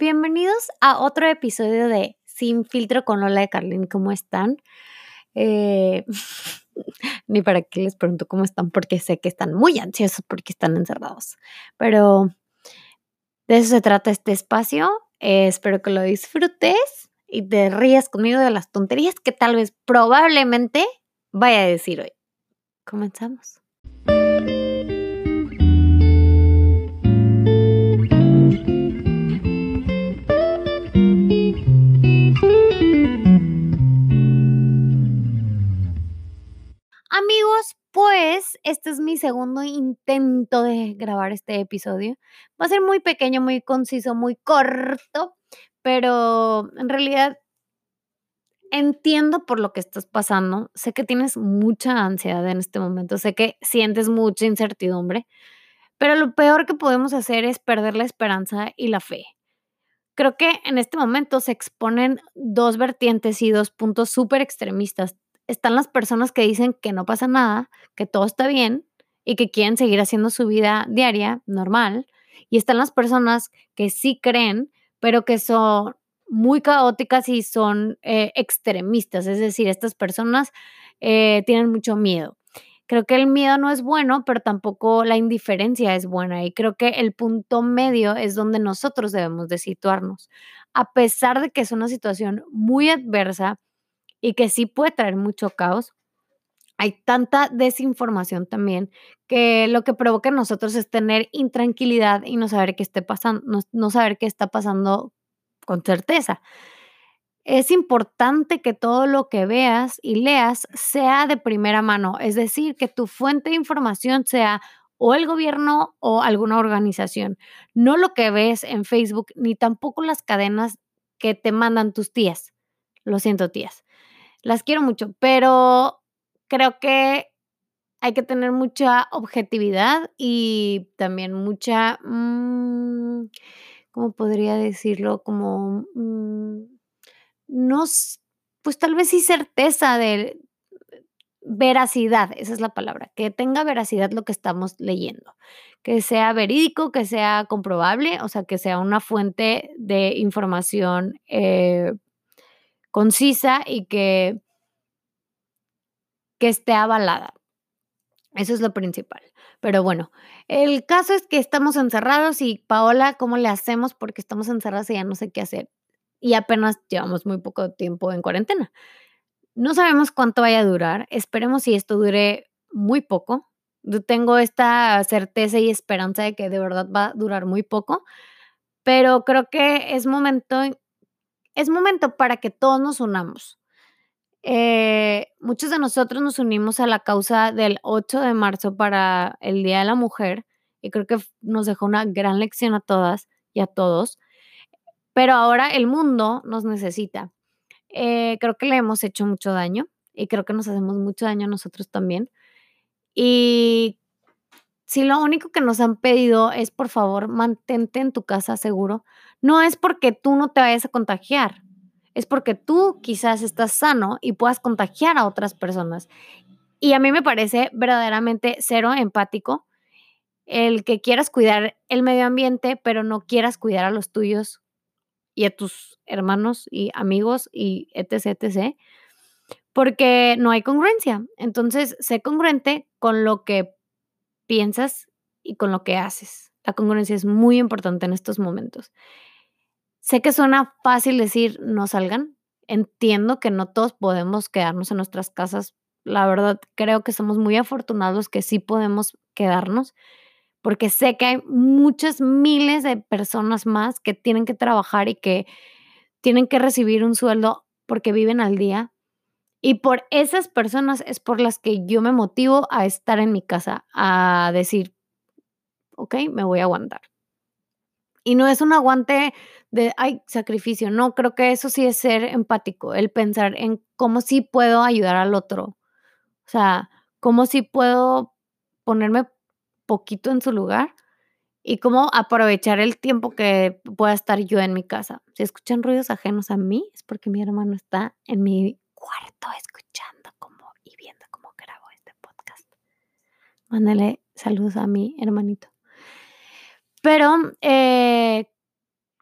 bienvenidos a otro episodio de Sin Filtro con Lola de Carlin. ¿Cómo están? Eh, ni para qué les pregunto cómo están, porque sé que están muy ansiosos porque están encerrados. Pero de eso se trata este espacio. Eh, espero que lo disfrutes y te rías conmigo de las tonterías que tal vez probablemente vaya a decir hoy. Comenzamos. Segundo intento de grabar este episodio. Va a ser muy pequeño, muy conciso, muy corto, pero en realidad entiendo por lo que estás pasando. Sé que tienes mucha ansiedad en este momento, sé que sientes mucha incertidumbre, pero lo peor que podemos hacer es perder la esperanza y la fe. Creo que en este momento se exponen dos vertientes y dos puntos súper extremistas están las personas que dicen que no pasa nada, que todo está bien y que quieren seguir haciendo su vida diaria normal. Y están las personas que sí creen, pero que son muy caóticas y son eh, extremistas. Es decir, estas personas eh, tienen mucho miedo. Creo que el miedo no es bueno, pero tampoco la indiferencia es buena. Y creo que el punto medio es donde nosotros debemos de situarnos. A pesar de que es una situación muy adversa, y que sí puede traer mucho caos. Hay tanta desinformación también que lo que provoca en nosotros es tener intranquilidad y no saber qué pasando, no, saber qué está pasando con certeza. Es importante que todo lo que veas y leas sea de primera mano, es decir, que tu fuente de información sea o el gobierno o alguna organización, no lo que ves en Facebook ni tampoco las cadenas que te mandan tus tías. Lo siento, tías. Las quiero mucho, pero creo que hay que tener mucha objetividad y también mucha, mm, ¿cómo podría decirlo? Como, mm, no, pues tal vez sí certeza de veracidad, esa es la palabra, que tenga veracidad lo que estamos leyendo, que sea verídico, que sea comprobable, o sea, que sea una fuente de información eh, concisa y que, que esté avalada. Eso es lo principal. Pero bueno, el caso es que estamos encerrados y Paola, ¿cómo le hacemos? Porque estamos encerrados y ya no sé qué hacer. Y apenas llevamos muy poco tiempo en cuarentena. No sabemos cuánto vaya a durar. Esperemos si esto dure muy poco. Yo tengo esta certeza y esperanza de que de verdad va a durar muy poco. Pero creo que es momento es momento para que todos nos unamos. Eh, muchos de nosotros nos unimos a la causa del 8 de marzo para el Día de la Mujer y creo que nos dejó una gran lección a todas y a todos. Pero ahora el mundo nos necesita. Eh, creo que le hemos hecho mucho daño y creo que nos hacemos mucho daño a nosotros también. Y si lo único que nos han pedido es, por favor, mantente en tu casa seguro, no es porque tú no te vayas a contagiar, es porque tú quizás estás sano y puedas contagiar a otras personas. Y a mí me parece verdaderamente cero empático el que quieras cuidar el medio ambiente, pero no quieras cuidar a los tuyos y a tus hermanos y amigos y etc, etc, porque no hay congruencia. Entonces, sé congruente con lo que piensas y con lo que haces. La congruencia es muy importante en estos momentos. Sé que suena fácil decir no salgan. Entiendo que no todos podemos quedarnos en nuestras casas. La verdad, creo que somos muy afortunados que sí podemos quedarnos, porque sé que hay muchas miles de personas más que tienen que trabajar y que tienen que recibir un sueldo porque viven al día. Y por esas personas es por las que yo me motivo a estar en mi casa, a decir, ok, me voy a aguantar. Y no es un aguante de, ay, sacrificio, no, creo que eso sí es ser empático, el pensar en cómo sí puedo ayudar al otro. O sea, cómo sí puedo ponerme poquito en su lugar y cómo aprovechar el tiempo que pueda estar yo en mi casa. Si escuchan ruidos ajenos a mí, es porque mi hermano está en mi cuarto escuchando como y viendo cómo grabo este podcast. Mándale saludos a mi hermanito. Pero eh,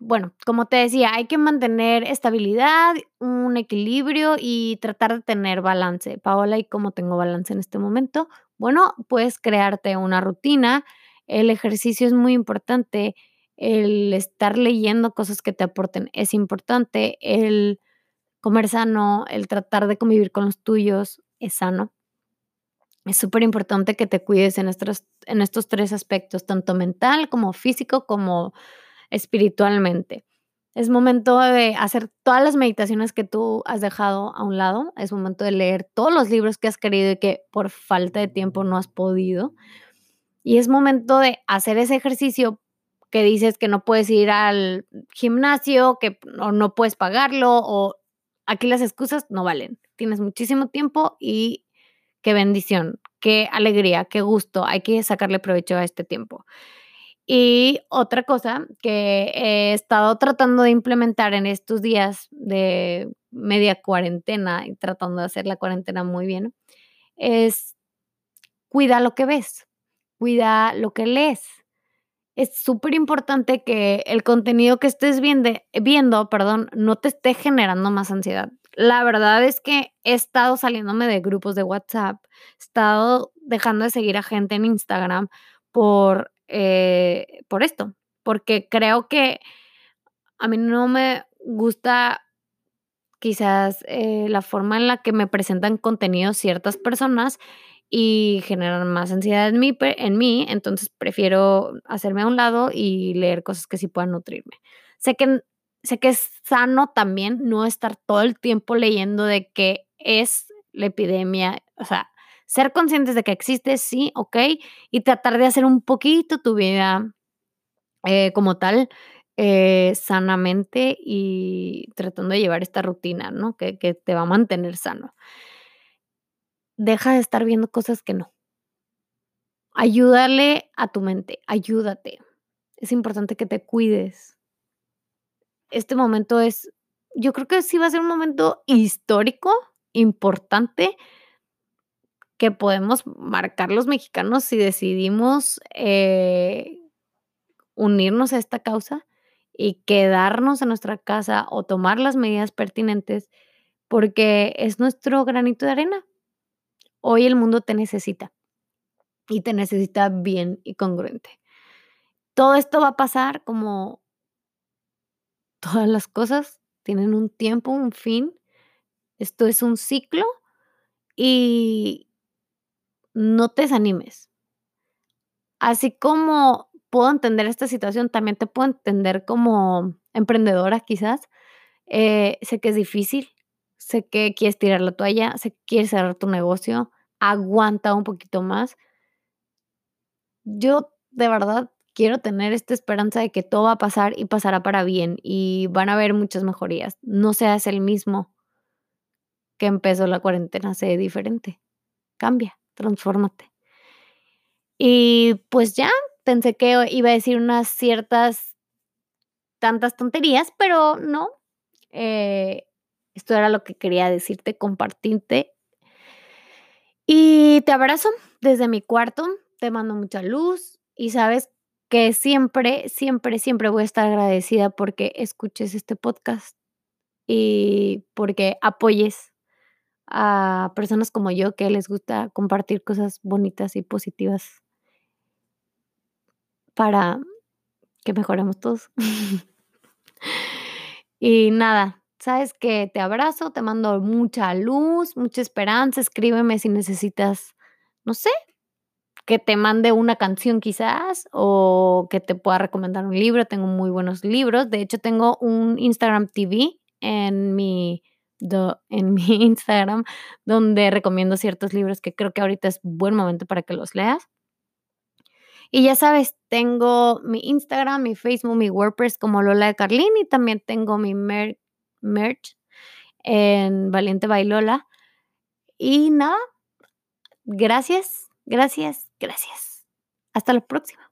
bueno, como te decía, hay que mantener estabilidad, un equilibrio y tratar de tener balance. Paola, ¿y cómo tengo balance en este momento? Bueno, puedes crearte una rutina. El ejercicio es muy importante. El estar leyendo cosas que te aporten es importante. El comer sano, el tratar de convivir con los tuyos es sano. Es súper importante que te cuides en estos, en estos tres aspectos, tanto mental como físico como espiritualmente. Es momento de hacer todas las meditaciones que tú has dejado a un lado. Es momento de leer todos los libros que has querido y que por falta de tiempo no has podido. Y es momento de hacer ese ejercicio que dices que no puedes ir al gimnasio, que no, no puedes pagarlo o aquí las excusas no valen. Tienes muchísimo tiempo y qué bendición, qué alegría, qué gusto. Hay que sacarle provecho a este tiempo. Y otra cosa que he estado tratando de implementar en estos días de media cuarentena y tratando de hacer la cuarentena muy bien es cuida lo que ves, cuida lo que lees. Es súper importante que el contenido que estés viendo, viendo perdón, no te esté generando más ansiedad. La verdad es que he estado saliéndome de grupos de WhatsApp, he estado dejando de seguir a gente en Instagram por eh, por esto, porque creo que a mí no me gusta quizás eh, la forma en la que me presentan contenido ciertas personas y generan más ansiedad en mí, en mí, entonces prefiero hacerme a un lado y leer cosas que sí puedan nutrirme. Sé que, sé que es sano también no estar todo el tiempo leyendo de qué es la epidemia, o sea, ser conscientes de que existe, sí, ok, y tratar de hacer un poquito tu vida eh, como tal, eh, sanamente y tratando de llevar esta rutina, ¿no? Que, que te va a mantener sano. Deja de estar viendo cosas que no. Ayúdale a tu mente, ayúdate. Es importante que te cuides. Este momento es, yo creo que sí va a ser un momento histórico, importante, que podemos marcar los mexicanos si decidimos eh, unirnos a esta causa y quedarnos en nuestra casa o tomar las medidas pertinentes porque es nuestro granito de arena. Hoy el mundo te necesita y te necesita bien y congruente. Todo esto va a pasar como todas las cosas tienen un tiempo, un fin. Esto es un ciclo y no te desanimes. Así como puedo entender esta situación, también te puedo entender como emprendedora quizás. Eh, sé que es difícil, sé que quieres tirar la toalla, sé que quieres cerrar tu negocio, aguanta un poquito más. Yo de verdad quiero tener esta esperanza de que todo va a pasar y pasará para bien y van a haber muchas mejorías. No seas el mismo que empezó la cuarentena, sé diferente. Cambia transfórmate. Y pues ya, pensé que iba a decir unas ciertas, tantas tonterías, pero no. Eh, esto era lo que quería decirte, compartirte. Y te abrazo desde mi cuarto, te mando mucha luz y sabes que siempre, siempre, siempre voy a estar agradecida porque escuches este podcast y porque apoyes a personas como yo que les gusta compartir cosas bonitas y positivas para que mejoremos todos. y nada, sabes que te abrazo, te mando mucha luz, mucha esperanza, escríbeme si necesitas, no sé, que te mande una canción quizás o que te pueda recomendar un libro, tengo muy buenos libros, de hecho tengo un Instagram TV en mi en mi Instagram, donde recomiendo ciertos libros que creo que ahorita es buen momento para que los leas. Y ya sabes, tengo mi Instagram, mi Facebook, mi WordPress como Lola de Carlín y también tengo mi merch en Valiente Bailola. Y nada, gracias, gracias, gracias. Hasta la próxima.